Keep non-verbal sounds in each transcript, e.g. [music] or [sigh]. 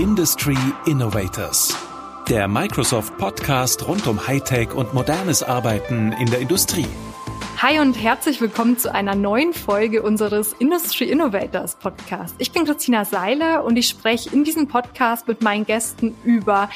Industry Innovators. Der Microsoft Podcast rund um Hightech und modernes Arbeiten in der Industrie. Hi und herzlich willkommen zu einer neuen Folge unseres Industry Innovators Podcast. Ich bin Christina Seiler und ich spreche in diesem Podcast mit meinen Gästen über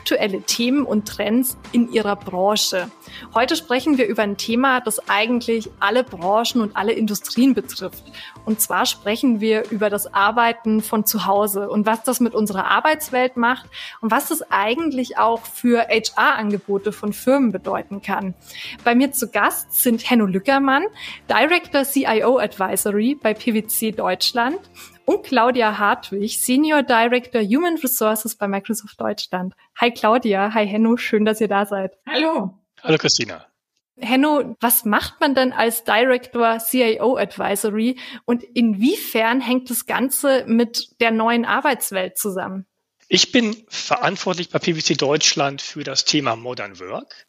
aktuelle Themen und Trends in ihrer Branche. Heute sprechen wir über ein Thema, das eigentlich alle Branchen und alle Industrien betrifft. Und zwar sprechen wir über das Arbeiten von zu Hause und was das mit unserer Arbeitswelt macht und was das eigentlich auch für HR-Angebote von Firmen bedeuten kann. Bei mir zu Gast sind Henno Lückermann, Director CIO Advisory bei PwC Deutschland und Claudia Hartwig, Senior Director Human Resources bei Microsoft Deutschland. Hi Claudia, hi Henno, schön, dass ihr da seid. Hallo. Hallo Christina. Henno, was macht man denn als Director CIO Advisory und inwiefern hängt das Ganze mit der neuen Arbeitswelt zusammen? Ich bin verantwortlich bei PwC Deutschland für das Thema Modern Work,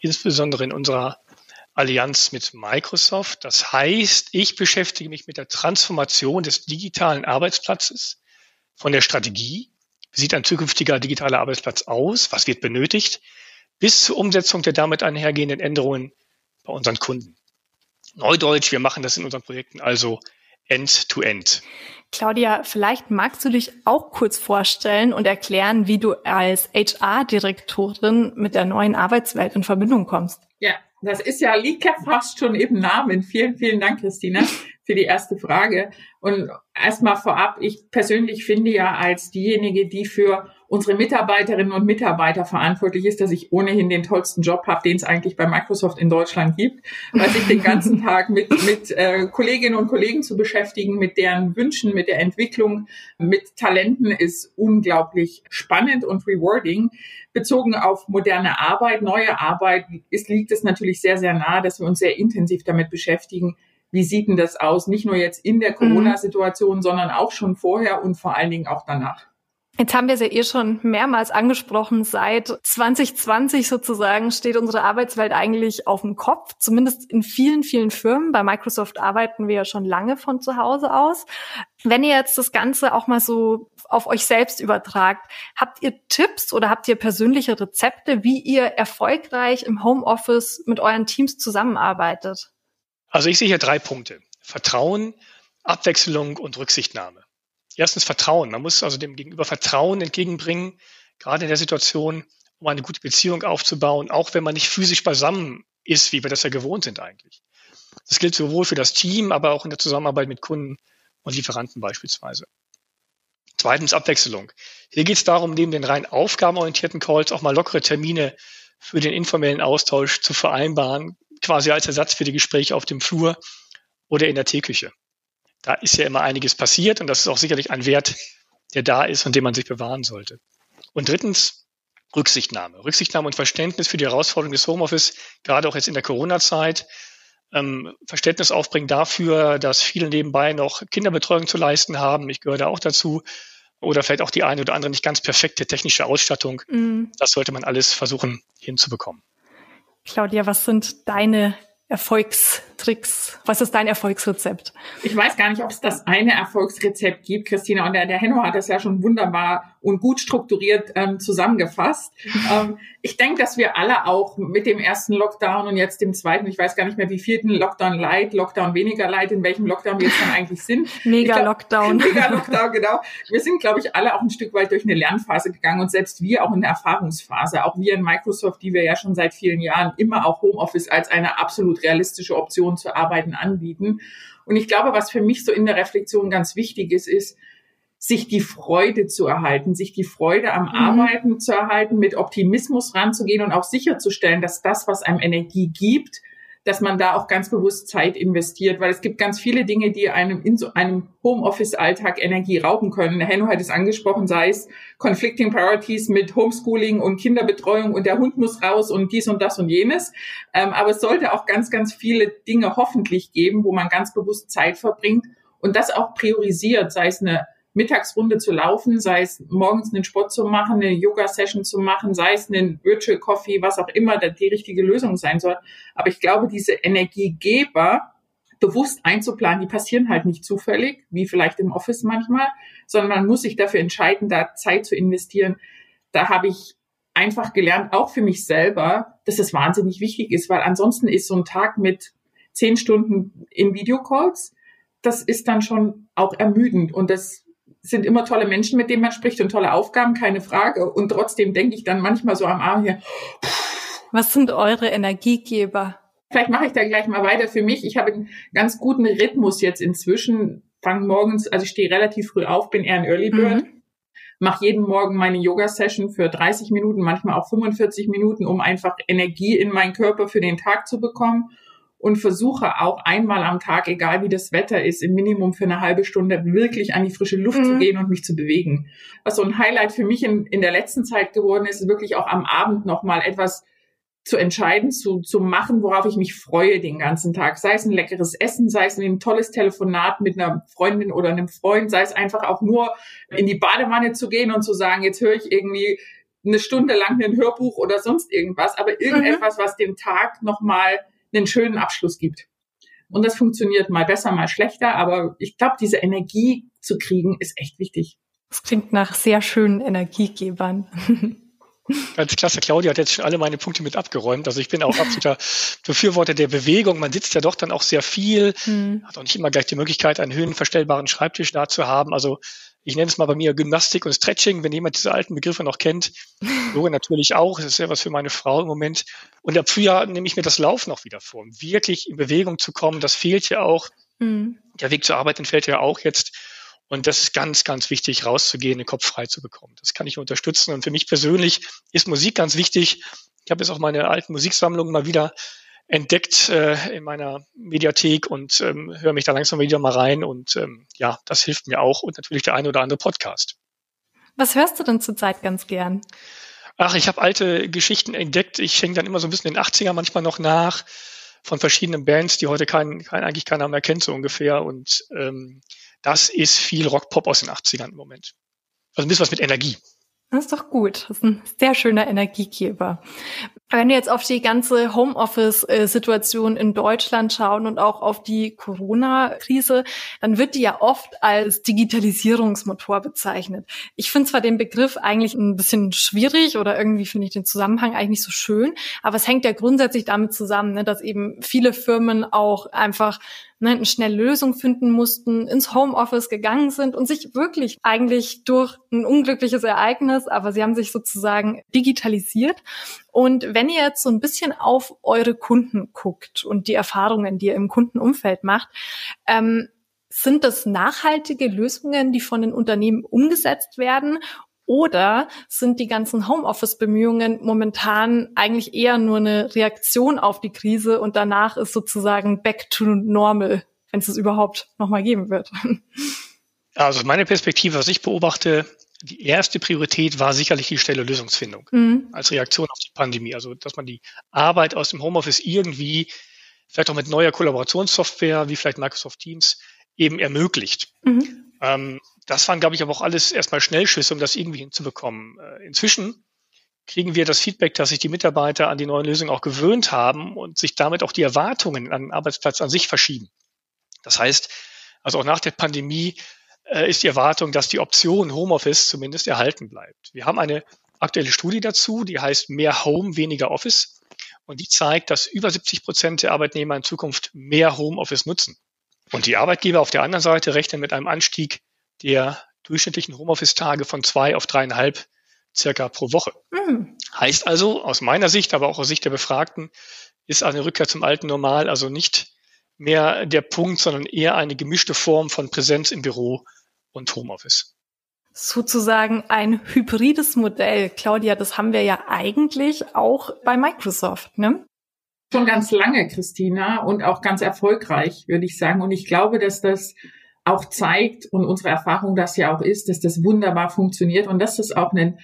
insbesondere in unserer Allianz mit Microsoft. Das heißt, ich beschäftige mich mit der Transformation des digitalen Arbeitsplatzes von der Strategie. Wie sieht ein zukünftiger digitaler Arbeitsplatz aus? Was wird benötigt? Bis zur Umsetzung der damit einhergehenden Änderungen bei unseren Kunden. Neudeutsch, wir machen das in unseren Projekten also end-to-end. -End. Claudia, vielleicht magst du dich auch kurz vorstellen und erklären, wie du als HR-Direktorin mit der neuen Arbeitswelt in Verbindung kommst. Ja, das ist ja, liegt ja fast schon im Namen. Vielen, vielen Dank, Christina, für die erste Frage. Und erstmal vorab, ich persönlich finde ja als diejenige, die für unsere Mitarbeiterinnen und Mitarbeiter verantwortlich ist, dass ich ohnehin den tollsten Job habe, den es eigentlich bei Microsoft in Deutschland gibt, weil sich den ganzen [laughs] Tag mit, mit äh, Kolleginnen und Kollegen zu beschäftigen, mit deren Wünschen, mit der Entwicklung, mit Talenten ist unglaublich spannend und rewarding. Bezogen auf moderne Arbeit, neue Arbeit, ist, liegt es natürlich sehr, sehr nah, dass wir uns sehr intensiv damit beschäftigen, wie sieht denn das aus? Nicht nur jetzt in der mhm. Corona-Situation, sondern auch schon vorher und vor allen Dingen auch danach. Jetzt haben wir es ja eh schon mehrmals angesprochen. Seit 2020 sozusagen steht unsere Arbeitswelt eigentlich auf dem Kopf. Zumindest in vielen, vielen Firmen. Bei Microsoft arbeiten wir ja schon lange von zu Hause aus. Wenn ihr jetzt das Ganze auch mal so auf euch selbst übertragt, habt ihr Tipps oder habt ihr persönliche Rezepte, wie ihr erfolgreich im Homeoffice mit euren Teams zusammenarbeitet? Also ich sehe hier drei Punkte. Vertrauen, Abwechslung und Rücksichtnahme. Erstens Vertrauen. Man muss also dem Gegenüber Vertrauen entgegenbringen, gerade in der Situation, um eine gute Beziehung aufzubauen, auch wenn man nicht physisch beisammen ist, wie wir das ja gewohnt sind eigentlich. Das gilt sowohl für das Team, aber auch in der Zusammenarbeit mit Kunden und Lieferanten beispielsweise. Zweitens Abwechslung. Hier geht es darum, neben den rein aufgabenorientierten Calls auch mal lockere Termine für den informellen Austausch zu vereinbaren, quasi als Ersatz für die Gespräche auf dem Flur oder in der Teeküche da ist ja immer einiges passiert und das ist auch sicherlich ein Wert, der da ist und den man sich bewahren sollte. Und drittens, Rücksichtnahme. Rücksichtnahme und Verständnis für die Herausforderung des Homeoffice, gerade auch jetzt in der Corona-Zeit. Ähm, Verständnis aufbringen dafür, dass viele nebenbei noch Kinderbetreuung zu leisten haben. Ich gehöre da auch dazu. Oder vielleicht auch die eine oder andere nicht ganz perfekte technische Ausstattung. Mhm. Das sollte man alles versuchen hinzubekommen. Claudia, was sind deine Erfolgstricks? Was ist dein Erfolgsrezept? Ich weiß gar nicht, ob es das eine Erfolgsrezept gibt, Christina. Und der, der Henno hat das ja schon wunderbar und gut strukturiert ähm, zusammengefasst. [laughs] ähm, ich denke, dass wir alle auch mit dem ersten Lockdown und jetzt dem zweiten, ich weiß gar nicht mehr, wie vierten Lockdown light, Lockdown weniger light, in welchem Lockdown wir jetzt dann eigentlich sind. [laughs] Mega glaub, Lockdown. [laughs] Mega Lockdown, genau. Wir sind, glaube ich, alle auch ein Stück weit durch eine Lernphase gegangen und selbst wir auch in der Erfahrungsphase. Auch wir in Microsoft, die wir ja schon seit vielen Jahren immer auch Homeoffice als eine absolut realistische Option zu arbeiten anbieten. Und ich glaube, was für mich so in der Reflexion ganz wichtig ist, ist, sich die Freude zu erhalten, sich die Freude am mhm. Arbeiten zu erhalten, mit Optimismus ranzugehen und auch sicherzustellen, dass das, was einem Energie gibt, dass man da auch ganz bewusst Zeit investiert, weil es gibt ganz viele Dinge, die einem in so einem Homeoffice-Alltag Energie rauben können. Henno hat es angesprochen, sei es Conflicting Priorities mit Homeschooling und Kinderbetreuung und der Hund muss raus und dies und das und jenes. Ähm, aber es sollte auch ganz, ganz viele Dinge hoffentlich geben, wo man ganz bewusst Zeit verbringt und das auch priorisiert, sei es eine Mittagsrunde zu laufen, sei es morgens einen Sport zu machen, eine Yoga-Session zu machen, sei es einen Virtual Coffee, was auch immer die richtige Lösung sein soll. Aber ich glaube, diese Energiegeber bewusst einzuplanen, die passieren halt nicht zufällig, wie vielleicht im Office manchmal, sondern man muss sich dafür entscheiden, da Zeit zu investieren. Da habe ich einfach gelernt, auch für mich selber, dass es wahnsinnig wichtig ist, weil ansonsten ist so ein Tag mit zehn Stunden in Videocalls, das ist dann schon auch ermüdend und das sind immer tolle Menschen, mit denen man spricht und tolle Aufgaben, keine Frage. Und trotzdem denke ich dann manchmal so am Abend hier. Was sind eure Energiegeber? Vielleicht mache ich da gleich mal weiter für mich. Ich habe einen ganz guten Rhythmus jetzt inzwischen. Fange morgens, also ich stehe relativ früh auf, bin eher ein Early Bird. Mhm. Mache jeden Morgen meine Yoga-Session für 30 Minuten, manchmal auch 45 Minuten, um einfach Energie in meinen Körper für den Tag zu bekommen und versuche auch einmal am Tag, egal wie das Wetter ist, im Minimum für eine halbe Stunde wirklich an die frische Luft mhm. zu gehen und mich zu bewegen. Was so ein Highlight für mich in, in der letzten Zeit geworden ist, ist wirklich auch am Abend nochmal etwas zu entscheiden, zu, zu machen, worauf ich mich freue den ganzen Tag. Sei es ein leckeres Essen, sei es ein tolles Telefonat mit einer Freundin oder einem Freund, sei es einfach auch nur in die Badewanne zu gehen und zu sagen, jetzt höre ich irgendwie eine Stunde lang ein Hörbuch oder sonst irgendwas, aber irgendetwas, mhm. was dem Tag nochmal einen schönen Abschluss gibt. Und das funktioniert mal besser, mal schlechter, aber ich glaube, diese Energie zu kriegen, ist echt wichtig. Das klingt nach sehr schönen Energiegebern. [laughs] Ganz klasse. Claudia hat jetzt schon alle meine Punkte mit abgeräumt. Also ich bin auch absoluter [laughs] Befürworter der Bewegung. Man sitzt ja doch dann auch sehr viel, hm. hat auch nicht immer gleich die Möglichkeit, einen höhenverstellbaren Schreibtisch da zu haben. Also ich nenne es mal bei mir Gymnastik und Stretching, wenn jemand diese alten Begriffe noch kennt. [laughs] Yoga natürlich auch, das ist ja was für meine Frau im Moment. Und ab Frühjahr nehme ich mir das Lauf noch wieder vor, um wirklich in Bewegung zu kommen. Das fehlt ja auch. Mhm. Der Weg zur Arbeit entfällt ja auch jetzt. Und das ist ganz, ganz wichtig, rauszugehen, den Kopf frei zu bekommen. Das kann ich unterstützen. Und für mich persönlich ist Musik ganz wichtig. Ich habe jetzt auch meine alten Musiksammlungen mal wieder entdeckt äh, in meiner Mediathek und ähm, höre mich da langsam wieder mal rein. Und ähm, ja, das hilft mir auch und natürlich der eine oder andere Podcast. Was hörst du denn zurzeit ganz gern? Ach, ich habe alte Geschichten entdeckt. Ich hänge dann immer so ein bisschen in den 80er manchmal noch nach von verschiedenen Bands, die heute kein, kein, eigentlich keiner mehr kennt, so ungefähr. Und ähm, das ist viel Rock-Pop aus den 80ern im Moment. Also ein bisschen was mit Energie. Das ist doch gut. Das ist ein sehr schöner Energiegeber. Wenn wir jetzt auf die ganze Homeoffice-Situation in Deutschland schauen und auch auf die Corona-Krise, dann wird die ja oft als Digitalisierungsmotor bezeichnet. Ich finde zwar den Begriff eigentlich ein bisschen schwierig oder irgendwie finde ich den Zusammenhang eigentlich nicht so schön, aber es hängt ja grundsätzlich damit zusammen, ne, dass eben viele Firmen auch einfach ne, eine schnelle Lösung finden mussten, ins Homeoffice gegangen sind und sich wirklich eigentlich durch ein unglückliches Ereignis, aber sie haben sich sozusagen digitalisiert. Und wenn ihr jetzt so ein bisschen auf eure Kunden guckt und die Erfahrungen, die ihr im Kundenumfeld macht, ähm, sind das nachhaltige Lösungen, die von den Unternehmen umgesetzt werden? Oder sind die ganzen Homeoffice-Bemühungen momentan eigentlich eher nur eine Reaktion auf die Krise und danach ist sozusagen back to normal, wenn es es überhaupt nochmal geben wird? [laughs] Also meine Perspektive, was ich beobachte, die erste Priorität war sicherlich die schnelle Lösungsfindung mhm. als Reaktion auf die Pandemie. Also dass man die Arbeit aus dem Homeoffice irgendwie, vielleicht auch mit neuer Kollaborationssoftware wie vielleicht Microsoft Teams, eben ermöglicht. Mhm. Ähm, das waren, glaube ich, aber auch alles erstmal Schnellschüsse, um das irgendwie hinzubekommen. Äh, inzwischen kriegen wir das Feedback, dass sich die Mitarbeiter an die neuen Lösungen auch gewöhnt haben und sich damit auch die Erwartungen an den Arbeitsplatz an sich verschieben. Das heißt, also auch nach der Pandemie äh, ist die Erwartung, dass die Option Homeoffice zumindest erhalten bleibt. Wir haben eine aktuelle Studie dazu, die heißt mehr Home, weniger Office. Und die zeigt, dass über 70 Prozent der Arbeitnehmer in Zukunft mehr Homeoffice nutzen. Und die Arbeitgeber auf der anderen Seite rechnen mit einem Anstieg der durchschnittlichen Homeoffice-Tage von zwei auf dreieinhalb circa pro Woche. Mhm. Heißt also, aus meiner Sicht, aber auch aus Sicht der Befragten, ist eine Rückkehr zum alten Normal also nicht mehr der Punkt, sondern eher eine gemischte Form von Präsenz im Büro und Homeoffice. Sozusagen ein hybrides Modell. Claudia, das haben wir ja eigentlich auch bei Microsoft, ne? Schon ganz lange, Christina, und auch ganz erfolgreich, würde ich sagen. Und ich glaube, dass das auch zeigt und unsere Erfahrung das ja auch ist, dass das wunderbar funktioniert und dass das auch eine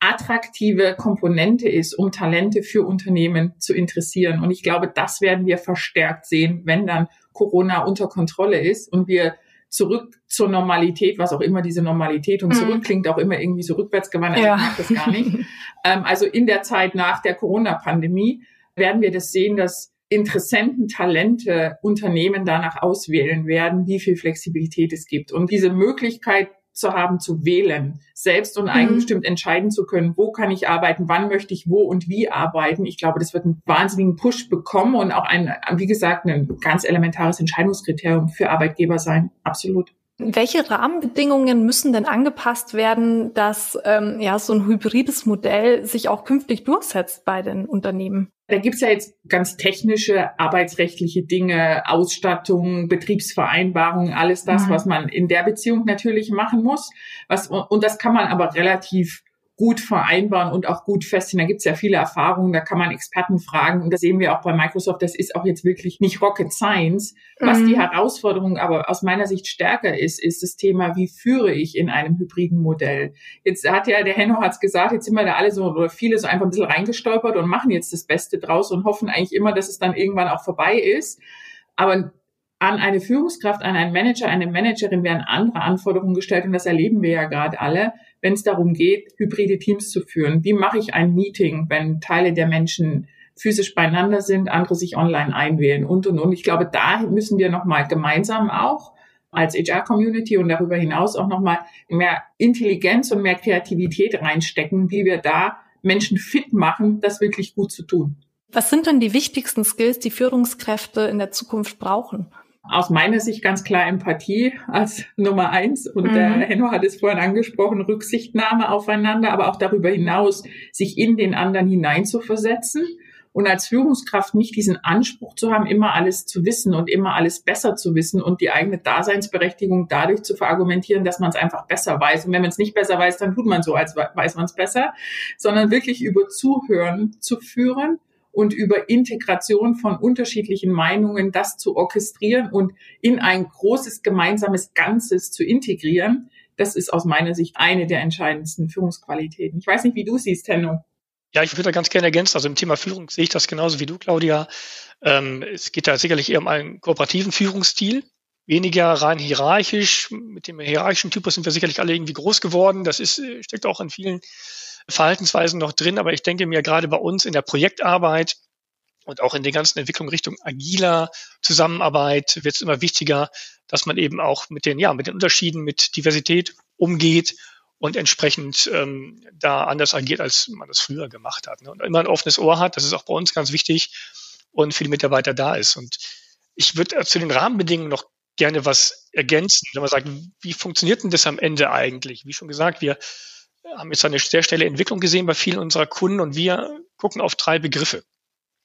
attraktive Komponente ist, um Talente für Unternehmen zu interessieren. Und ich glaube, das werden wir verstärkt sehen, wenn dann Corona unter Kontrolle ist und wir zurück zur Normalität, was auch immer diese Normalität und mhm. zurück klingt auch immer irgendwie so rückwärtsgewandert. Ja. Ich mag das gar nicht. [laughs] ähm, also in der Zeit nach der Corona-Pandemie werden wir das sehen, dass Interessenten, Talente Unternehmen danach auswählen werden, wie viel Flexibilität es gibt. Und diese Möglichkeit zu haben, zu wählen, selbst und mhm. eigenbestimmt entscheiden zu können, wo kann ich arbeiten, wann möchte ich wo und wie arbeiten. Ich glaube, das wird einen wahnsinnigen Push bekommen und auch ein, wie gesagt, ein ganz elementares Entscheidungskriterium für Arbeitgeber sein. Absolut. Welche Rahmenbedingungen müssen denn angepasst werden, dass ähm, ja so ein hybrides Modell sich auch künftig durchsetzt bei den Unternehmen? Da gibt's ja jetzt ganz technische arbeitsrechtliche Dinge, Ausstattung, Betriebsvereinbarungen, alles das, mhm. was man in der Beziehung natürlich machen muss. Was, und das kann man aber relativ gut vereinbaren und auch gut feststellen. Da gibt es ja viele Erfahrungen, da kann man Experten fragen. Und das sehen wir auch bei Microsoft, das ist auch jetzt wirklich nicht Rocket Science. Was mhm. die Herausforderung aber aus meiner Sicht stärker ist, ist das Thema, wie führe ich in einem hybriden Modell? Jetzt hat ja, der Henno hat's gesagt, jetzt sind wir da alle so, oder viele so einfach ein bisschen reingestolpert und machen jetzt das Beste draus und hoffen eigentlich immer, dass es dann irgendwann auch vorbei ist. Aber an eine Führungskraft, an einen Manager, eine Managerin werden andere Anforderungen gestellt und das erleben wir ja gerade alle, wenn es darum geht, hybride Teams zu führen. Wie mache ich ein Meeting, wenn Teile der Menschen physisch beieinander sind, andere sich online einwählen und und und. Ich glaube, da müssen wir nochmal gemeinsam auch als HR-Community und darüber hinaus auch nochmal mehr Intelligenz und mehr Kreativität reinstecken, wie wir da Menschen fit machen, das wirklich gut zu tun. Was sind denn die wichtigsten Skills, die Führungskräfte in der Zukunft brauchen? Aus meiner Sicht ganz klar Empathie als Nummer eins. Und mhm. der Henno hat es vorhin angesprochen, Rücksichtnahme aufeinander, aber auch darüber hinaus, sich in den anderen hineinzuversetzen. Und als Führungskraft nicht diesen Anspruch zu haben, immer alles zu wissen und immer alles besser zu wissen und die eigene Daseinsberechtigung dadurch zu verargumentieren, dass man es einfach besser weiß. Und wenn man es nicht besser weiß, dann tut man so, als weiß man es besser, sondern wirklich über Zuhören zu führen und über Integration von unterschiedlichen Meinungen das zu orchestrieren und in ein großes gemeinsames Ganzes zu integrieren, das ist aus meiner Sicht eine der entscheidendsten Führungsqualitäten. Ich weiß nicht, wie du siehst, Tenno. Ja, ich würde da ganz gerne ergänzen. Also im Thema Führung sehe ich das genauso wie du, Claudia. Ähm, es geht da sicherlich eher um einen kooperativen Führungsstil, weniger rein hierarchisch. Mit dem hierarchischen Typus sind wir sicherlich alle irgendwie groß geworden. Das ist, äh, steckt auch in vielen Verhaltensweisen noch drin, aber ich denke mir gerade bei uns in der Projektarbeit und auch in den ganzen Entwicklungen Richtung agiler Zusammenarbeit wird es immer wichtiger, dass man eben auch mit den, ja, mit den Unterschieden, mit Diversität umgeht und entsprechend ähm, da anders agiert, als man das früher gemacht hat. Ne? Und immer ein offenes Ohr hat, das ist auch bei uns ganz wichtig und für die Mitarbeiter da ist. Und ich würde zu den Rahmenbedingungen noch gerne was ergänzen, wenn man sagt, wie funktioniert denn das am Ende eigentlich? Wie schon gesagt, wir haben jetzt eine sehr schnelle Entwicklung gesehen bei vielen unserer Kunden und wir gucken auf drei Begriffe.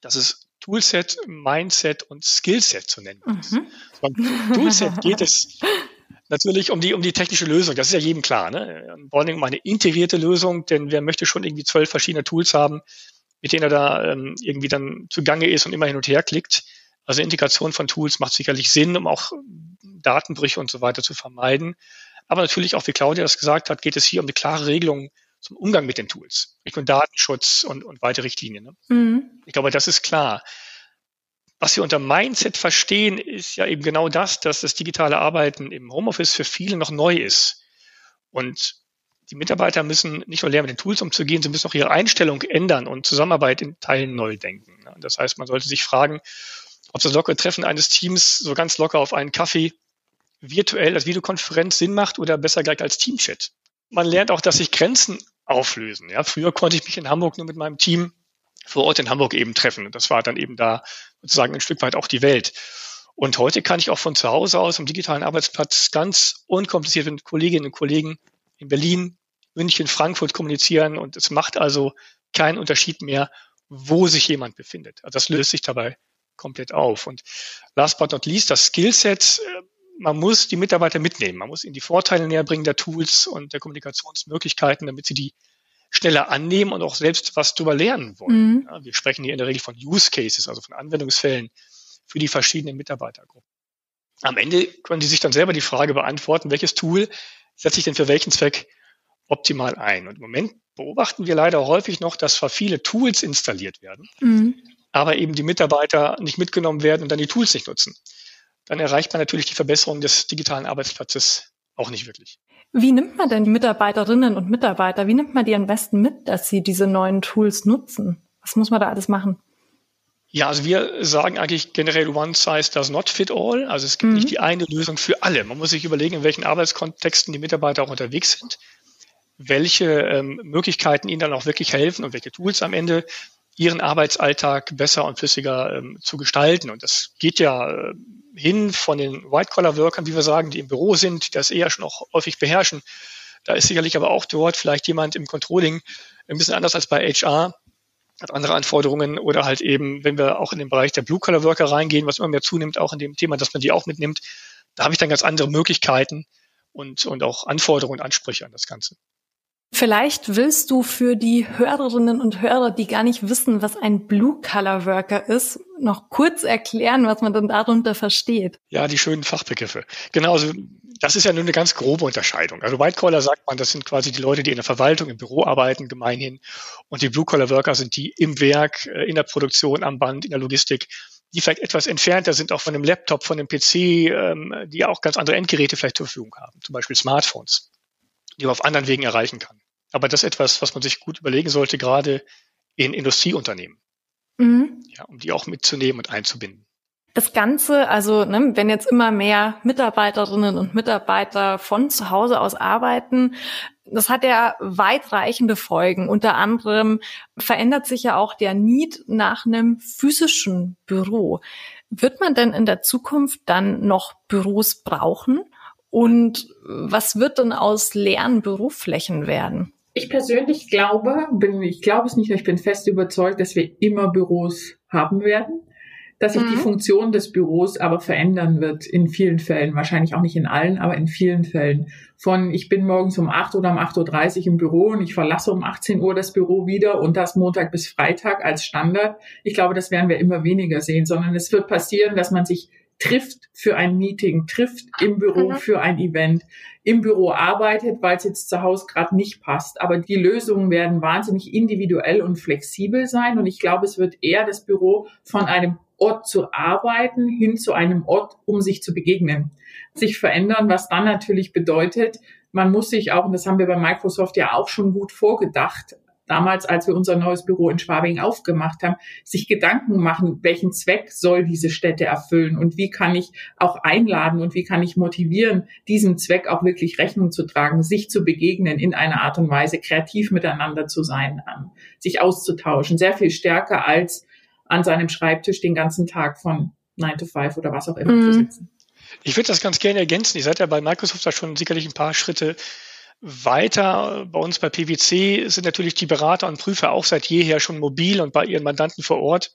Das ist Toolset, Mindset und Skillset zu nennen. Mhm. Beim Toolset geht es natürlich um die, um die technische Lösung. Das ist ja jedem klar. Ne? Vor allem um eine integrierte Lösung, denn wer möchte schon irgendwie zwölf verschiedene Tools haben, mit denen er da ähm, irgendwie dann zugange ist und immer hin und her klickt. Also Integration von Tools macht sicherlich Sinn, um auch Datenbrüche und so weiter zu vermeiden. Aber natürlich auch, wie Claudia das gesagt hat, geht es hier um die klare Regelung zum Umgang mit den Tools, Richtung Datenschutz und, und weitere Richtlinien. Ne? Mhm. Ich glaube, das ist klar. Was wir unter Mindset verstehen, ist ja eben genau das, dass das digitale Arbeiten im Homeoffice für viele noch neu ist. Und die Mitarbeiter müssen nicht nur lernen, mit den Tools umzugehen, sie müssen auch ihre Einstellung ändern und Zusammenarbeit in Teilen neu denken. Ne? Das heißt, man sollte sich fragen, ob das lockere Treffen eines Teams so ganz locker auf einen Kaffee virtuell als Videokonferenz Sinn macht oder besser gleich als Teamchat. Man lernt auch, dass sich Grenzen auflösen. Ja, früher konnte ich mich in Hamburg nur mit meinem Team vor Ort in Hamburg eben treffen. Und das war dann eben da sozusagen ein Stück weit auch die Welt. Und heute kann ich auch von zu Hause aus am digitalen Arbeitsplatz ganz unkompliziert mit Kolleginnen und Kollegen in Berlin, München, Frankfurt kommunizieren. Und es macht also keinen Unterschied mehr, wo sich jemand befindet. Also das löst sich dabei komplett auf. Und last but not least, das Skillset äh, man muss die Mitarbeiter mitnehmen. Man muss ihnen die Vorteile näher bringen der Tools und der Kommunikationsmöglichkeiten, damit sie die schneller annehmen und auch selbst was darüber lernen wollen. Mhm. Ja, wir sprechen hier in der Regel von Use Cases, also von Anwendungsfällen für die verschiedenen Mitarbeitergruppen. Am Ende können die sich dann selber die Frage beantworten, welches Tool setze ich denn für welchen Zweck optimal ein? Und im Moment beobachten wir leider häufig noch, dass zwar viele Tools installiert werden, mhm. Aber eben die Mitarbeiter nicht mitgenommen werden und dann die Tools nicht nutzen dann erreicht man natürlich die Verbesserung des digitalen Arbeitsplatzes auch nicht wirklich. Wie nimmt man denn die Mitarbeiterinnen und Mitarbeiter, wie nimmt man die am besten mit, dass sie diese neuen Tools nutzen? Was muss man da alles machen? Ja, also wir sagen eigentlich generell one size does not fit all. Also es gibt mhm. nicht die eine Lösung für alle. Man muss sich überlegen, in welchen Arbeitskontexten die Mitarbeiter auch unterwegs sind, welche ähm, Möglichkeiten ihnen dann auch wirklich helfen und welche Tools am Ende ihren Arbeitsalltag besser und flüssiger ähm, zu gestalten. Und das geht ja äh, hin von den White-Collar-Workern, wie wir sagen, die im Büro sind, die das eher schon auch häufig beherrschen. Da ist sicherlich aber auch dort vielleicht jemand im Controlling ein bisschen anders als bei HR, hat andere Anforderungen oder halt eben, wenn wir auch in den Bereich der Blue-Collar-Worker reingehen, was immer mehr zunimmt, auch in dem Thema, dass man die auch mitnimmt, da habe ich dann ganz andere Möglichkeiten und, und auch Anforderungen und Ansprüche an das Ganze. Vielleicht willst du für die Hörerinnen und Hörer, die gar nicht wissen, was ein Blue-Color-Worker ist, noch kurz erklären, was man denn darunter versteht. Ja, die schönen Fachbegriffe. Genau, also das ist ja nur eine ganz grobe Unterscheidung. Also White-Collar sagt man, das sind quasi die Leute, die in der Verwaltung, im Büro arbeiten, gemeinhin. Und die Blue-Collar-Worker sind die im Werk, äh, in der Produktion, am Band, in der Logistik, die vielleicht etwas entfernter sind, auch von dem Laptop, von dem PC, ähm, die auch ganz andere Endgeräte vielleicht zur Verfügung haben, zum Beispiel Smartphones, die man auf anderen Wegen erreichen kann. Aber das ist etwas, was man sich gut überlegen sollte, gerade in Industrieunternehmen, mhm. ja, um die auch mitzunehmen und einzubinden. Das Ganze, also ne, wenn jetzt immer mehr Mitarbeiterinnen und Mitarbeiter von zu Hause aus arbeiten, das hat ja weitreichende Folgen. Unter anderem verändert sich ja auch der Need nach einem physischen Büro. Wird man denn in der Zukunft dann noch Büros brauchen? Und was wird denn aus leeren Büroflächen werden? Ich persönlich glaube, bin, ich glaube es nicht, ich bin fest überzeugt, dass wir immer Büros haben werden, dass sich mhm. die Funktion des Büros aber verändern wird in vielen Fällen, wahrscheinlich auch nicht in allen, aber in vielen Fällen. Von ich bin morgens um 8 oder um 8.30 Uhr im Büro und ich verlasse um 18 Uhr das Büro wieder und das Montag bis Freitag als Standard. Ich glaube, das werden wir immer weniger sehen, sondern es wird passieren, dass man sich trifft für ein Meeting, trifft im Büro mhm. für ein Event, im Büro arbeitet, weil es jetzt zu Hause gerade nicht passt. Aber die Lösungen werden wahnsinnig individuell und flexibel sein. Und ich glaube, es wird eher das Büro von einem Ort zu arbeiten hin zu einem Ort, um sich zu begegnen, sich verändern, was dann natürlich bedeutet, man muss sich auch, und das haben wir bei Microsoft ja auch schon gut vorgedacht, damals, als wir unser neues Büro in Schwabing aufgemacht haben, sich Gedanken machen, welchen Zweck soll diese Stätte erfüllen und wie kann ich auch einladen und wie kann ich motivieren, diesem Zweck auch wirklich Rechnung zu tragen, sich zu begegnen in einer Art und Weise, kreativ miteinander zu sein, ähm, sich auszutauschen, sehr viel stärker als an seinem Schreibtisch den ganzen Tag von 9 to 5 oder was auch immer mhm. zu sitzen. Ich würde das ganz gerne ergänzen. Ihr seid ja bei Microsoft da schon sicherlich ein paar Schritte weiter bei uns bei PwC sind natürlich die Berater und Prüfer auch seit jeher schon mobil und bei ihren Mandanten vor Ort.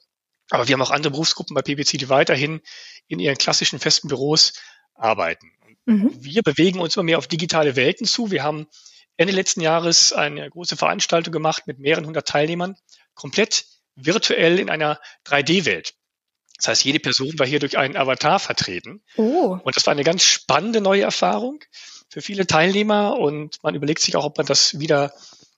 Aber wir haben auch andere Berufsgruppen bei PwC, die weiterhin in ihren klassischen festen Büros arbeiten. Mhm. Wir bewegen uns immer mehr auf digitale Welten zu. Wir haben Ende letzten Jahres eine große Veranstaltung gemacht mit mehreren hundert Teilnehmern, komplett virtuell in einer 3D-Welt. Das heißt, jede Person war hier durch einen Avatar vertreten. Oh. Und das war eine ganz spannende neue Erfahrung für viele Teilnehmer und man überlegt sich auch, ob man das wieder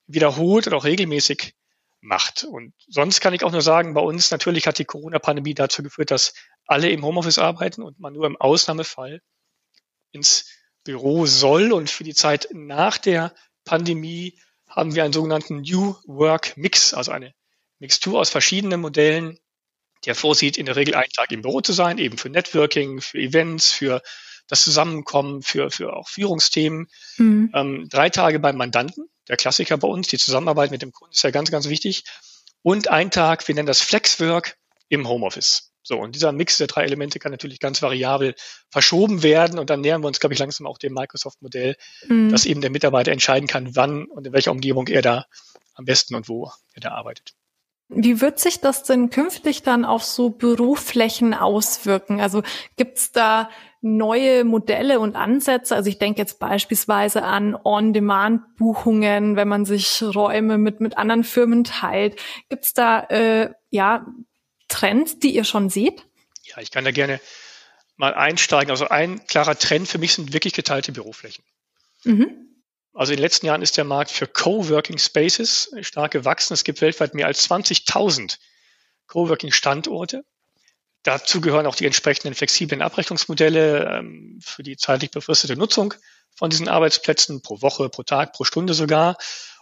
wiederholt oder auch regelmäßig macht. Und sonst kann ich auch nur sagen, bei uns natürlich hat die Corona-Pandemie dazu geführt, dass alle im Homeoffice arbeiten und man nur im Ausnahmefall ins Büro soll. Und für die Zeit nach der Pandemie haben wir einen sogenannten New Work Mix, also eine Mixtur aus verschiedenen Modellen, der vorsieht, in der Regel einen Tag im Büro zu sein, eben für Networking, für Events, für das Zusammenkommen für, für auch Führungsthemen. Mhm. Ähm, drei Tage beim Mandanten, der Klassiker bei uns, die Zusammenarbeit mit dem Kunden ist ja ganz, ganz wichtig. Und ein Tag, wir nennen das Flexwork im Homeoffice. So, und dieser Mix der drei Elemente kann natürlich ganz variabel verschoben werden. Und dann nähern wir uns, glaube ich, langsam auch dem Microsoft-Modell, mhm. dass eben der Mitarbeiter entscheiden kann, wann und in welcher Umgebung er da am besten und wo er da arbeitet. Wie wird sich das denn künftig dann auf so Büroflächen auswirken? Also gibt's da neue Modelle und Ansätze. Also ich denke jetzt beispielsweise an On-Demand-Buchungen, wenn man sich Räume mit, mit anderen Firmen teilt. Gibt es da äh, ja Trends, die ihr schon seht? Ja, ich kann da gerne mal einsteigen. Also ein klarer Trend für mich sind wirklich geteilte Büroflächen. Mhm. Also in den letzten Jahren ist der Markt für Coworking Spaces stark gewachsen. Es gibt weltweit mehr als 20.000 Coworking-Standorte. Dazu gehören auch die entsprechenden flexiblen Abrechnungsmodelle ähm, für die zeitlich befristete Nutzung von diesen Arbeitsplätzen pro Woche, pro Tag, pro Stunde sogar.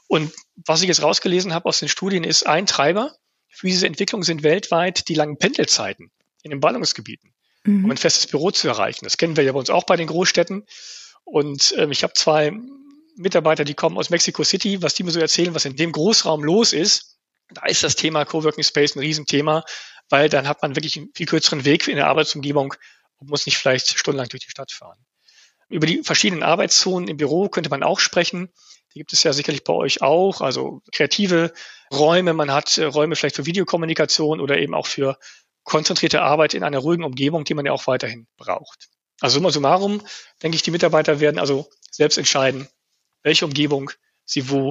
Und was ich jetzt rausgelesen habe aus den Studien ist ein Treiber, für diese Entwicklung sind weltweit die langen Pendelzeiten in den Ballungsgebieten, mhm. um ein festes Büro zu erreichen. Das kennen wir ja bei uns auch bei den Großstädten. Und ähm, ich habe zwei Mitarbeiter, die kommen aus Mexico City, was die mir so erzählen, was in dem Großraum los ist. Da ist das Thema Coworking Space ein Riesenthema, weil dann hat man wirklich einen viel kürzeren Weg in der Arbeitsumgebung und muss nicht vielleicht stundenlang durch die Stadt fahren. Über die verschiedenen Arbeitszonen im Büro könnte man auch sprechen. Die gibt es ja sicherlich bei euch auch. Also kreative Räume, man hat äh, Räume vielleicht für Videokommunikation oder eben auch für konzentrierte Arbeit in einer ruhigen Umgebung, die man ja auch weiterhin braucht. Also summa summarum, denke ich, die Mitarbeiter werden also selbst entscheiden, welche Umgebung sie wo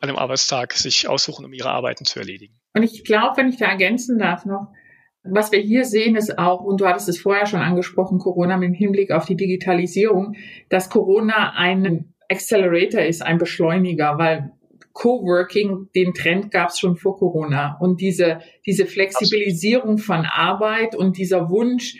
an einem Arbeitstag sich aussuchen, um ihre Arbeiten zu erledigen. Und ich glaube, wenn ich da ergänzen darf noch, was wir hier sehen, ist auch, und du hattest es vorher schon angesprochen, Corona mit Hinblick auf die Digitalisierung, dass Corona ein Accelerator ist, ein Beschleuniger, weil Coworking, den Trend gab es schon vor Corona. Und diese, diese Flexibilisierung von Arbeit und dieser Wunsch,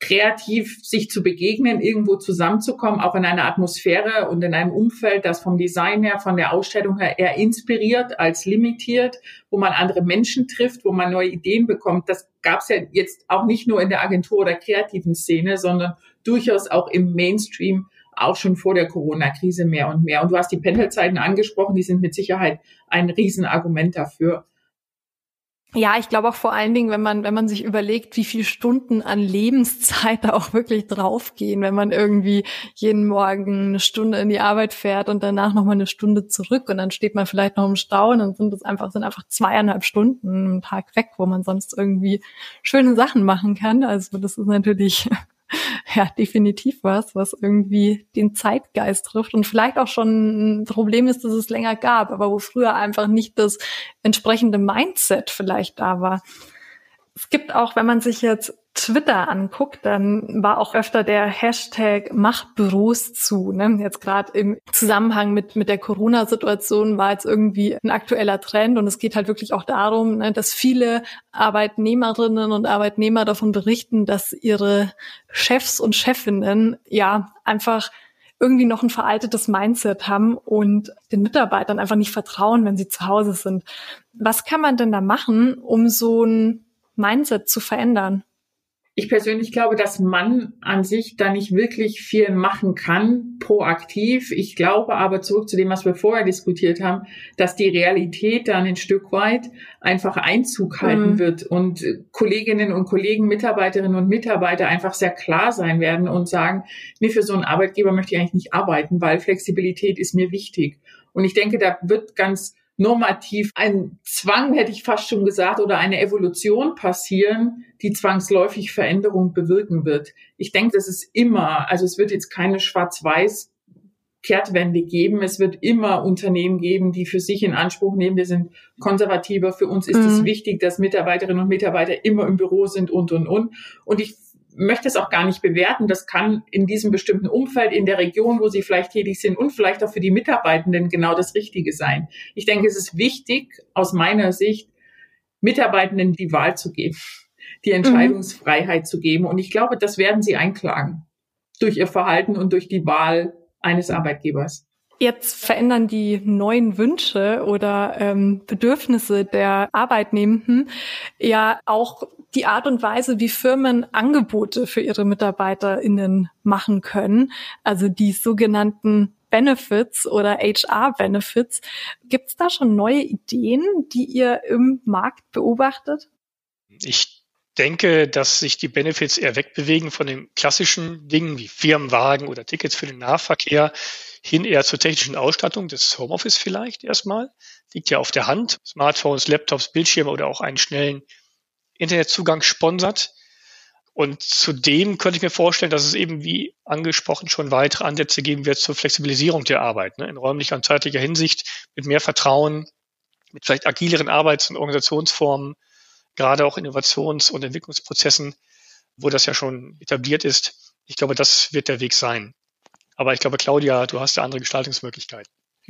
kreativ sich zu begegnen, irgendwo zusammenzukommen, auch in einer Atmosphäre und in einem Umfeld, das vom Design her, von der Ausstellung her eher inspiriert als limitiert, wo man andere Menschen trifft, wo man neue Ideen bekommt. Das gab es ja jetzt auch nicht nur in der Agentur oder kreativen Szene, sondern durchaus auch im Mainstream auch schon vor der Corona-Krise mehr und mehr. Und du hast die Pendelzeiten angesprochen, die sind mit Sicherheit ein Riesenargument dafür. Ja, ich glaube auch vor allen Dingen, wenn man, wenn man sich überlegt, wie viele Stunden an Lebenszeit [laughs] da auch wirklich draufgehen, wenn man irgendwie jeden Morgen eine Stunde in die Arbeit fährt und danach nochmal eine Stunde zurück und dann steht man vielleicht noch im Stau und dann sind es einfach, sind einfach zweieinhalb Stunden am Tag weg, wo man sonst irgendwie schöne Sachen machen kann. Also das ist natürlich [laughs] ja definitiv was, was irgendwie den Zeitgeist trifft und vielleicht auch schon ein Problem ist, dass es länger gab, aber wo früher einfach nicht das entsprechende Mindset vielleicht da war. Es gibt auch, wenn man sich jetzt Twitter anguckt, dann war auch öfter der Hashtag Machtbüros zu. Ne? Jetzt gerade im Zusammenhang mit, mit der Corona-Situation war jetzt irgendwie ein aktueller Trend und es geht halt wirklich auch darum, ne, dass viele Arbeitnehmerinnen und Arbeitnehmer davon berichten, dass ihre Chefs und Chefinnen ja einfach irgendwie noch ein veraltetes Mindset haben und den Mitarbeitern einfach nicht vertrauen, wenn sie zu Hause sind. Was kann man denn da machen, um so ein Mindset zu verändern? Ich persönlich glaube, dass man an sich da nicht wirklich viel machen kann, proaktiv. Ich glaube aber zurück zu dem, was wir vorher diskutiert haben, dass die Realität dann ein Stück weit einfach Einzug halten mhm. wird und Kolleginnen und Kollegen, Mitarbeiterinnen und Mitarbeiter einfach sehr klar sein werden und sagen, nee, für so einen Arbeitgeber möchte ich eigentlich nicht arbeiten, weil Flexibilität ist mir wichtig. Und ich denke, da wird ganz normativ ein Zwang, hätte ich fast schon gesagt, oder eine Evolution passieren, die zwangsläufig Veränderung bewirken wird. Ich denke, das ist immer, also es wird jetzt keine schwarz-weiß Kehrtwende geben. Es wird immer Unternehmen geben, die für sich in Anspruch nehmen, wir sind konservativer. Für uns ist mhm. es wichtig, dass Mitarbeiterinnen und Mitarbeiter immer im Büro sind und, und, und. Und ich möchte es auch gar nicht bewerten. Das kann in diesem bestimmten Umfeld, in der Region, wo sie vielleicht tätig sind und vielleicht auch für die Mitarbeitenden genau das Richtige sein. Ich denke, es ist wichtig, aus meiner Sicht, Mitarbeitenden die Wahl zu geben, die Entscheidungsfreiheit mhm. zu geben. Und ich glaube, das werden sie einklagen durch ihr Verhalten und durch die Wahl eines Arbeitgebers. Jetzt verändern die neuen Wünsche oder ähm, Bedürfnisse der Arbeitnehmenden ja auch die Art und Weise, wie Firmen Angebote für ihre MitarbeiterInnen machen können. Also die sogenannten Benefits oder HR-Benefits. Gibt es da schon neue Ideen, die ihr im Markt beobachtet? Ich denke, dass sich die Benefits eher wegbewegen von den klassischen Dingen wie Firmenwagen oder Tickets für den Nahverkehr hin eher zur technischen Ausstattung des Homeoffice vielleicht erstmal. Liegt ja auf der Hand. Smartphones, Laptops, Bildschirme oder auch einen schnellen Internetzugang sponsert. Und zudem könnte ich mir vorstellen, dass es eben, wie angesprochen, schon weitere Ansätze geben wird zur Flexibilisierung der Arbeit, ne, in räumlicher und zeitlicher Hinsicht, mit mehr Vertrauen, mit vielleicht agileren Arbeits- und Organisationsformen, gerade auch Innovations- und Entwicklungsprozessen, wo das ja schon etabliert ist. Ich glaube, das wird der Weg sein. Aber ich glaube, Claudia, du hast ja andere Gestaltungsmöglichkeiten. [laughs]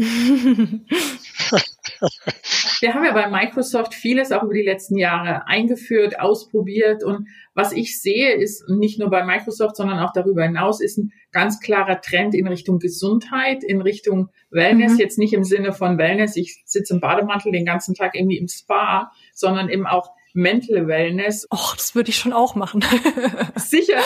Wir haben ja bei Microsoft vieles auch über die letzten Jahre eingeführt, ausprobiert und was ich sehe, ist nicht nur bei Microsoft, sondern auch darüber hinaus, ist ein ganz klarer Trend in Richtung Gesundheit, in Richtung Wellness. Mhm. Jetzt nicht im Sinne von Wellness, ich sitze im Bademantel den ganzen Tag irgendwie im Spa, sondern eben auch Mental Wellness. Och, das würde ich schon auch machen. [laughs] sicher,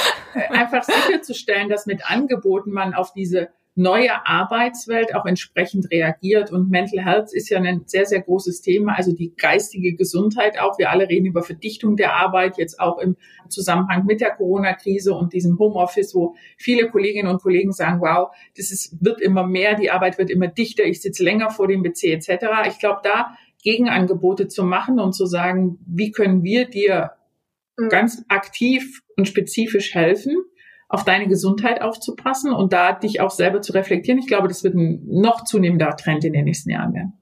einfach sicherzustellen, dass mit Angeboten man auf diese neue Arbeitswelt auch entsprechend reagiert. Und Mental Health ist ja ein sehr, sehr großes Thema, also die geistige Gesundheit auch. Wir alle reden über Verdichtung der Arbeit, jetzt auch im Zusammenhang mit der Corona-Krise und diesem Homeoffice, wo viele Kolleginnen und Kollegen sagen, wow, das ist, wird immer mehr, die Arbeit wird immer dichter, ich sitze länger vor dem PC etc. Ich glaube, da Gegenangebote zu machen und zu sagen, wie können wir dir mhm. ganz aktiv und spezifisch helfen, auf deine Gesundheit aufzupassen und da dich auch selber zu reflektieren. Ich glaube, das wird ein noch zunehmender Trend in den nächsten Jahren werden.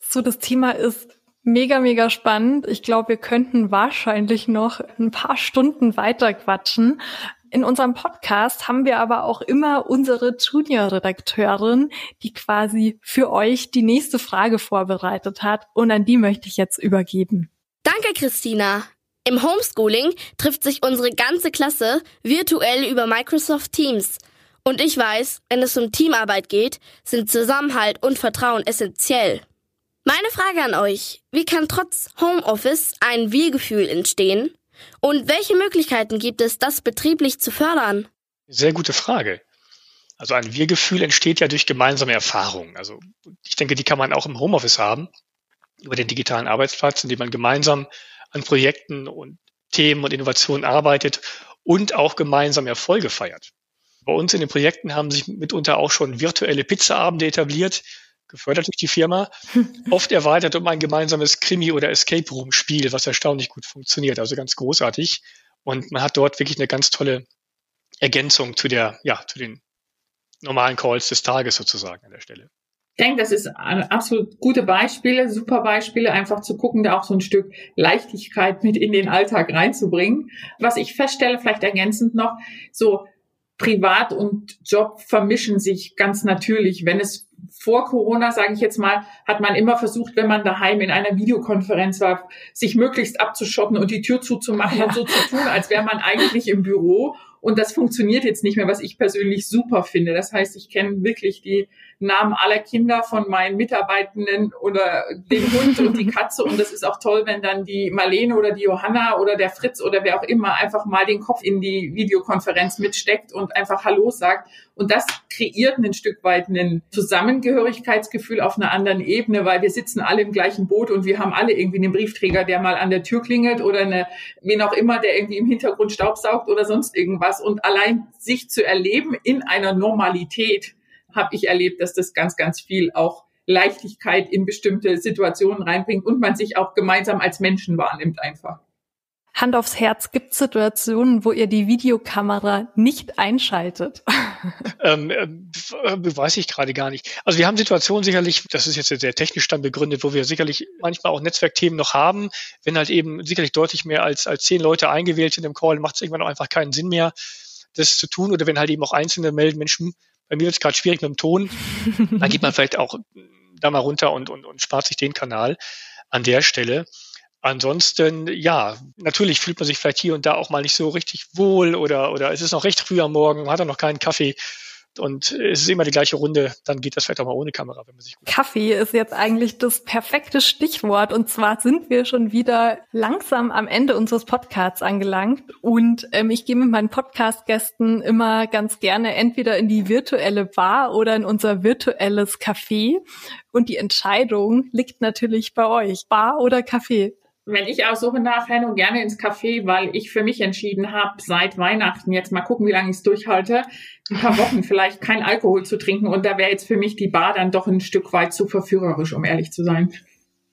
So, das Thema ist mega, mega spannend. Ich glaube, wir könnten wahrscheinlich noch ein paar Stunden weiter quatschen. In unserem Podcast haben wir aber auch immer unsere Junior-Redakteurin, die quasi für euch die nächste Frage vorbereitet hat. Und an die möchte ich jetzt übergeben. Danke, Christina. Im Homeschooling trifft sich unsere ganze Klasse virtuell über Microsoft Teams. Und ich weiß, wenn es um Teamarbeit geht, sind Zusammenhalt und Vertrauen essentiell. Meine Frage an euch, wie kann trotz Homeoffice ein Wir-Gefühl entstehen? Und welche Möglichkeiten gibt es, das betrieblich zu fördern? Sehr gute Frage. Also ein Wir-Gefühl entsteht ja durch gemeinsame Erfahrungen. Also ich denke, die kann man auch im Homeoffice haben, über den digitalen Arbeitsplatz, in dem man gemeinsam an Projekten und Themen und Innovationen arbeitet und auch gemeinsam Erfolge feiert. Bei uns in den Projekten haben sich mitunter auch schon virtuelle Pizzaabende etabliert, gefördert durch die Firma, [laughs] oft erweitert um ein gemeinsames Krimi- oder Escape Room-Spiel, was erstaunlich gut funktioniert, also ganz großartig. Und man hat dort wirklich eine ganz tolle Ergänzung zu der, ja, zu den normalen Calls des Tages sozusagen an der Stelle. Ich denke, das ist absolut gute Beispiele, super Beispiele, einfach zu gucken, da auch so ein Stück Leichtigkeit mit in den Alltag reinzubringen. Was ich feststelle, vielleicht ergänzend noch, so Privat und Job vermischen sich ganz natürlich. Wenn es vor Corona, sage ich jetzt mal, hat man immer versucht, wenn man daheim in einer Videokonferenz war, sich möglichst abzuschotten und die Tür zuzumachen ja. und so zu tun, als wäre man eigentlich im Büro. Und das funktioniert jetzt nicht mehr, was ich persönlich super finde. Das heißt, ich kenne wirklich die Namen aller Kinder von meinen Mitarbeitenden oder den Hund und die Katze. Und das ist auch toll, wenn dann die Marlene oder die Johanna oder der Fritz oder wer auch immer einfach mal den Kopf in die Videokonferenz mitsteckt und einfach Hallo sagt. Und das kreiert ein Stück weit ein Zusammengehörigkeitsgefühl auf einer anderen Ebene, weil wir sitzen alle im gleichen Boot und wir haben alle irgendwie einen Briefträger, der mal an der Tür klingelt oder eine, wen auch immer, der irgendwie im Hintergrund Staubsaugt oder sonst irgendwas. Und allein sich zu erleben in einer Normalität, habe ich erlebt, dass das ganz, ganz viel auch Leichtigkeit in bestimmte Situationen reinbringt und man sich auch gemeinsam als Menschen wahrnimmt einfach. Hand aufs Herz, gibt es Situationen, wo ihr die Videokamera nicht einschaltet? [laughs] ähm, äh, weiß ich gerade gar nicht. Also wir haben Situationen sicherlich, das ist jetzt sehr technisch dann begründet, wo wir sicherlich manchmal auch Netzwerkthemen noch haben. Wenn halt eben sicherlich deutlich mehr als, als zehn Leute eingewählt sind im Call, macht es irgendwann auch einfach keinen Sinn mehr, das zu tun. Oder wenn halt eben auch Einzelne melden, Menschen, bei mir wird es gerade schwierig mit dem Ton. Dann geht man [laughs] vielleicht auch da mal runter und, und, und spart sich den Kanal an der Stelle. Ansonsten, ja, natürlich fühlt man sich vielleicht hier und da auch mal nicht so richtig wohl oder, oder es ist noch recht früh am Morgen, man hat noch keinen Kaffee und es ist immer die gleiche Runde, dann geht das vielleicht auch mal ohne Kamera, wenn man sich gut Kaffee ist jetzt eigentlich das perfekte Stichwort und zwar sind wir schon wieder langsam am Ende unseres Podcasts angelangt und ähm, ich gehe mit meinen Podcast-Gästen immer ganz gerne entweder in die virtuelle Bar oder in unser virtuelles Café und die Entscheidung liegt natürlich bei euch, Bar oder Café wenn ich aussuche nachher nur gerne ins Café, weil ich für mich entschieden habe, seit Weihnachten, jetzt mal gucken, wie lange ich es durchhalte, ein paar Wochen vielleicht kein Alkohol zu trinken. Und da wäre jetzt für mich die Bar dann doch ein Stück weit zu verführerisch, um ehrlich zu sein.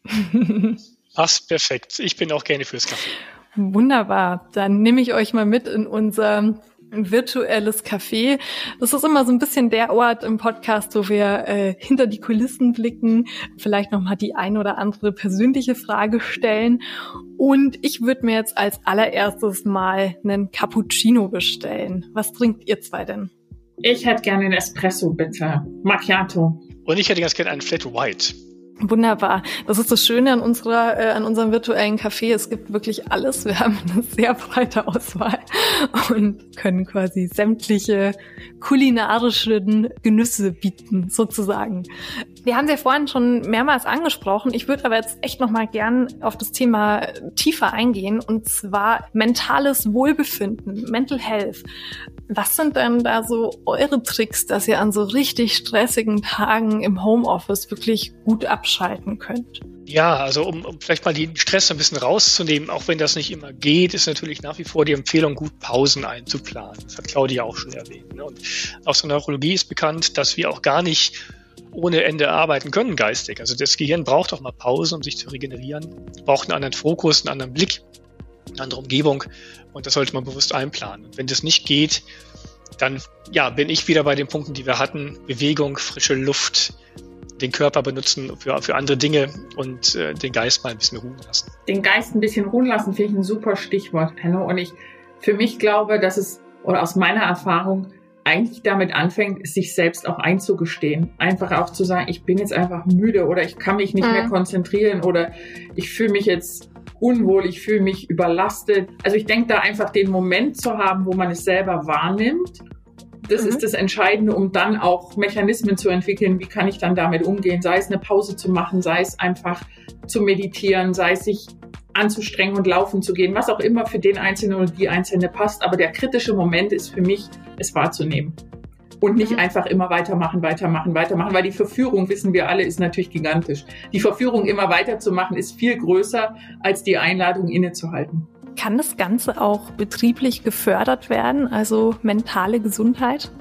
[laughs] Passt perfekt. Ich bin auch gerne fürs Café. Wunderbar. Dann nehme ich euch mal mit in unser virtuelles Café. Das ist immer so ein bisschen der Ort im Podcast, wo wir äh, hinter die Kulissen blicken, vielleicht nochmal die ein oder andere persönliche Frage stellen. Und ich würde mir jetzt als allererstes mal einen Cappuccino bestellen. Was trinkt ihr zwei denn? Ich hätte gerne einen Espresso, bitte. Macchiato. Und ich hätte ganz gerne einen Flat White. Wunderbar. Das ist das Schöne an unserer, äh, an unserem virtuellen Café. Es gibt wirklich alles. Wir haben eine sehr breite Auswahl und können quasi sämtliche kulinarischen Genüsse bieten, sozusagen. Wir haben sie ja vorhin schon mehrmals angesprochen. Ich würde aber jetzt echt noch mal gern auf das Thema tiefer eingehen und zwar mentales Wohlbefinden, Mental Health. Was sind denn da so eure Tricks, dass ihr an so richtig stressigen Tagen im Homeoffice wirklich gut abschalten könnt? Ja, also um, um vielleicht mal den Stress ein bisschen rauszunehmen, auch wenn das nicht immer geht, ist natürlich nach wie vor die Empfehlung, gut Pausen einzuplanen. Das hat Claudia auch schon erwähnt. Ne? Und aus der Neurologie ist bekannt, dass wir auch gar nicht ohne Ende arbeiten können geistig. Also das Gehirn braucht auch mal Pause, um sich zu regenerieren, braucht einen anderen Fokus, einen anderen Blick, andere Umgebung und das sollte man bewusst einplanen. Und wenn das nicht geht, dann ja, bin ich wieder bei den Punkten, die wir hatten. Bewegung, frische Luft, den Körper benutzen für, für andere Dinge und äh, den Geist mal ein bisschen ruhen lassen. Den Geist ein bisschen ruhen lassen, finde ich ein super Stichwort, Henno. Und ich für mich glaube, dass es, oder aus meiner Erfahrung, eigentlich damit anfängt, sich selbst auch einzugestehen. Einfach auch zu sagen, ich bin jetzt einfach müde oder ich kann mich nicht mhm. mehr konzentrieren oder ich fühle mich jetzt unwohl, ich fühle mich überlastet. Also ich denke da einfach den Moment zu haben, wo man es selber wahrnimmt. Das mhm. ist das Entscheidende, um dann auch Mechanismen zu entwickeln. Wie kann ich dann damit umgehen? Sei es eine Pause zu machen, sei es einfach zu meditieren, sei es sich anzustrengen und laufen zu gehen, was auch immer für den Einzelnen oder die Einzelne passt. Aber der kritische Moment ist für mich, es wahrzunehmen und nicht mhm. einfach immer weitermachen, weitermachen, weitermachen, weil die Verführung, wissen wir alle, ist natürlich gigantisch. Die Verführung immer weiterzumachen ist viel größer als die Einladung innezuhalten. Kann das Ganze auch betrieblich gefördert werden, also mentale Gesundheit?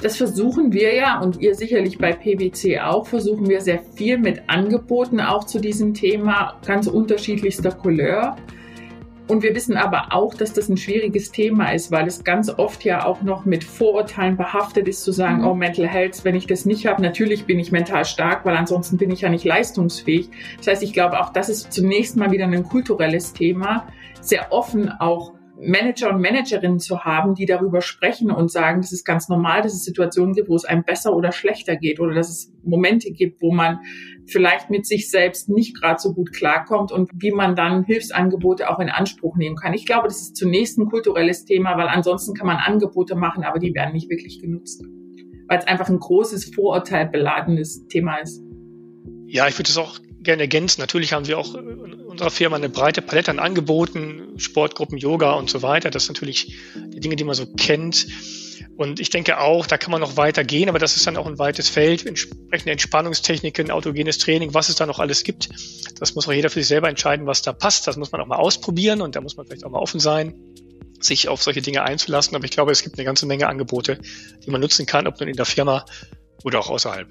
Das versuchen wir ja und ihr sicherlich bei PwC auch, versuchen wir sehr viel mit Angeboten auch zu diesem Thema ganz unterschiedlichster Couleur. Und wir wissen aber auch, dass das ein schwieriges Thema ist, weil es ganz oft ja auch noch mit Vorurteilen behaftet ist, zu sagen, mhm. oh, Mental Health, wenn ich das nicht habe, natürlich bin ich mental stark, weil ansonsten bin ich ja nicht leistungsfähig. Das heißt, ich glaube, auch das ist zunächst mal wieder ein kulturelles Thema, sehr offen auch Manager und Managerinnen zu haben, die darüber sprechen und sagen, das ist ganz normal, dass es Situationen gibt, wo es einem besser oder schlechter geht oder dass es Momente gibt, wo man vielleicht mit sich selbst nicht gerade so gut klarkommt und wie man dann Hilfsangebote auch in Anspruch nehmen kann. Ich glaube, das ist zunächst ein kulturelles Thema, weil ansonsten kann man Angebote machen, aber die werden nicht wirklich genutzt, weil es einfach ein großes Vorurteil beladenes Thema ist. Ja, ich würde es auch gerne ergänzen. Natürlich haben wir auch in unserer Firma eine breite Palette an Angeboten, Sportgruppen, Yoga und so weiter. Das sind natürlich die Dinge, die man so kennt. Und ich denke auch, da kann man noch weiter gehen, aber das ist dann auch ein weites Feld, entsprechende Entspannungstechniken, autogenes Training, was es da noch alles gibt. Das muss auch jeder für sich selber entscheiden, was da passt. Das muss man auch mal ausprobieren und da muss man vielleicht auch mal offen sein, sich auf solche Dinge einzulassen. Aber ich glaube, es gibt eine ganze Menge Angebote, die man nutzen kann, ob nun in der Firma oder auch außerhalb.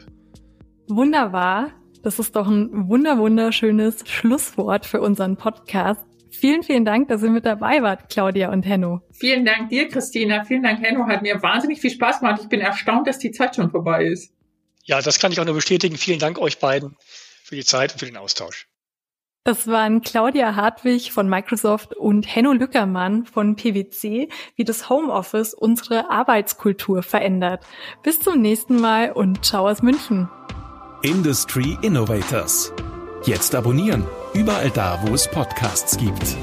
Wunderbar. Das ist doch ein wunder wunderschönes Schlusswort für unseren Podcast. Vielen, vielen Dank, dass ihr mit dabei wart, Claudia und Henno. Vielen Dank dir, Christina. Vielen Dank, Henno. Hat mir wahnsinnig viel Spaß gemacht. Ich bin erstaunt, dass die Zeit schon vorbei ist. Ja, das kann ich auch nur bestätigen. Vielen Dank euch beiden für die Zeit und für den Austausch. Das waren Claudia Hartwig von Microsoft und Henno Lückermann von PwC, wie das Homeoffice unsere Arbeitskultur verändert. Bis zum nächsten Mal und ciao aus München. Industry Innovators. Jetzt abonnieren, überall da, wo es Podcasts gibt.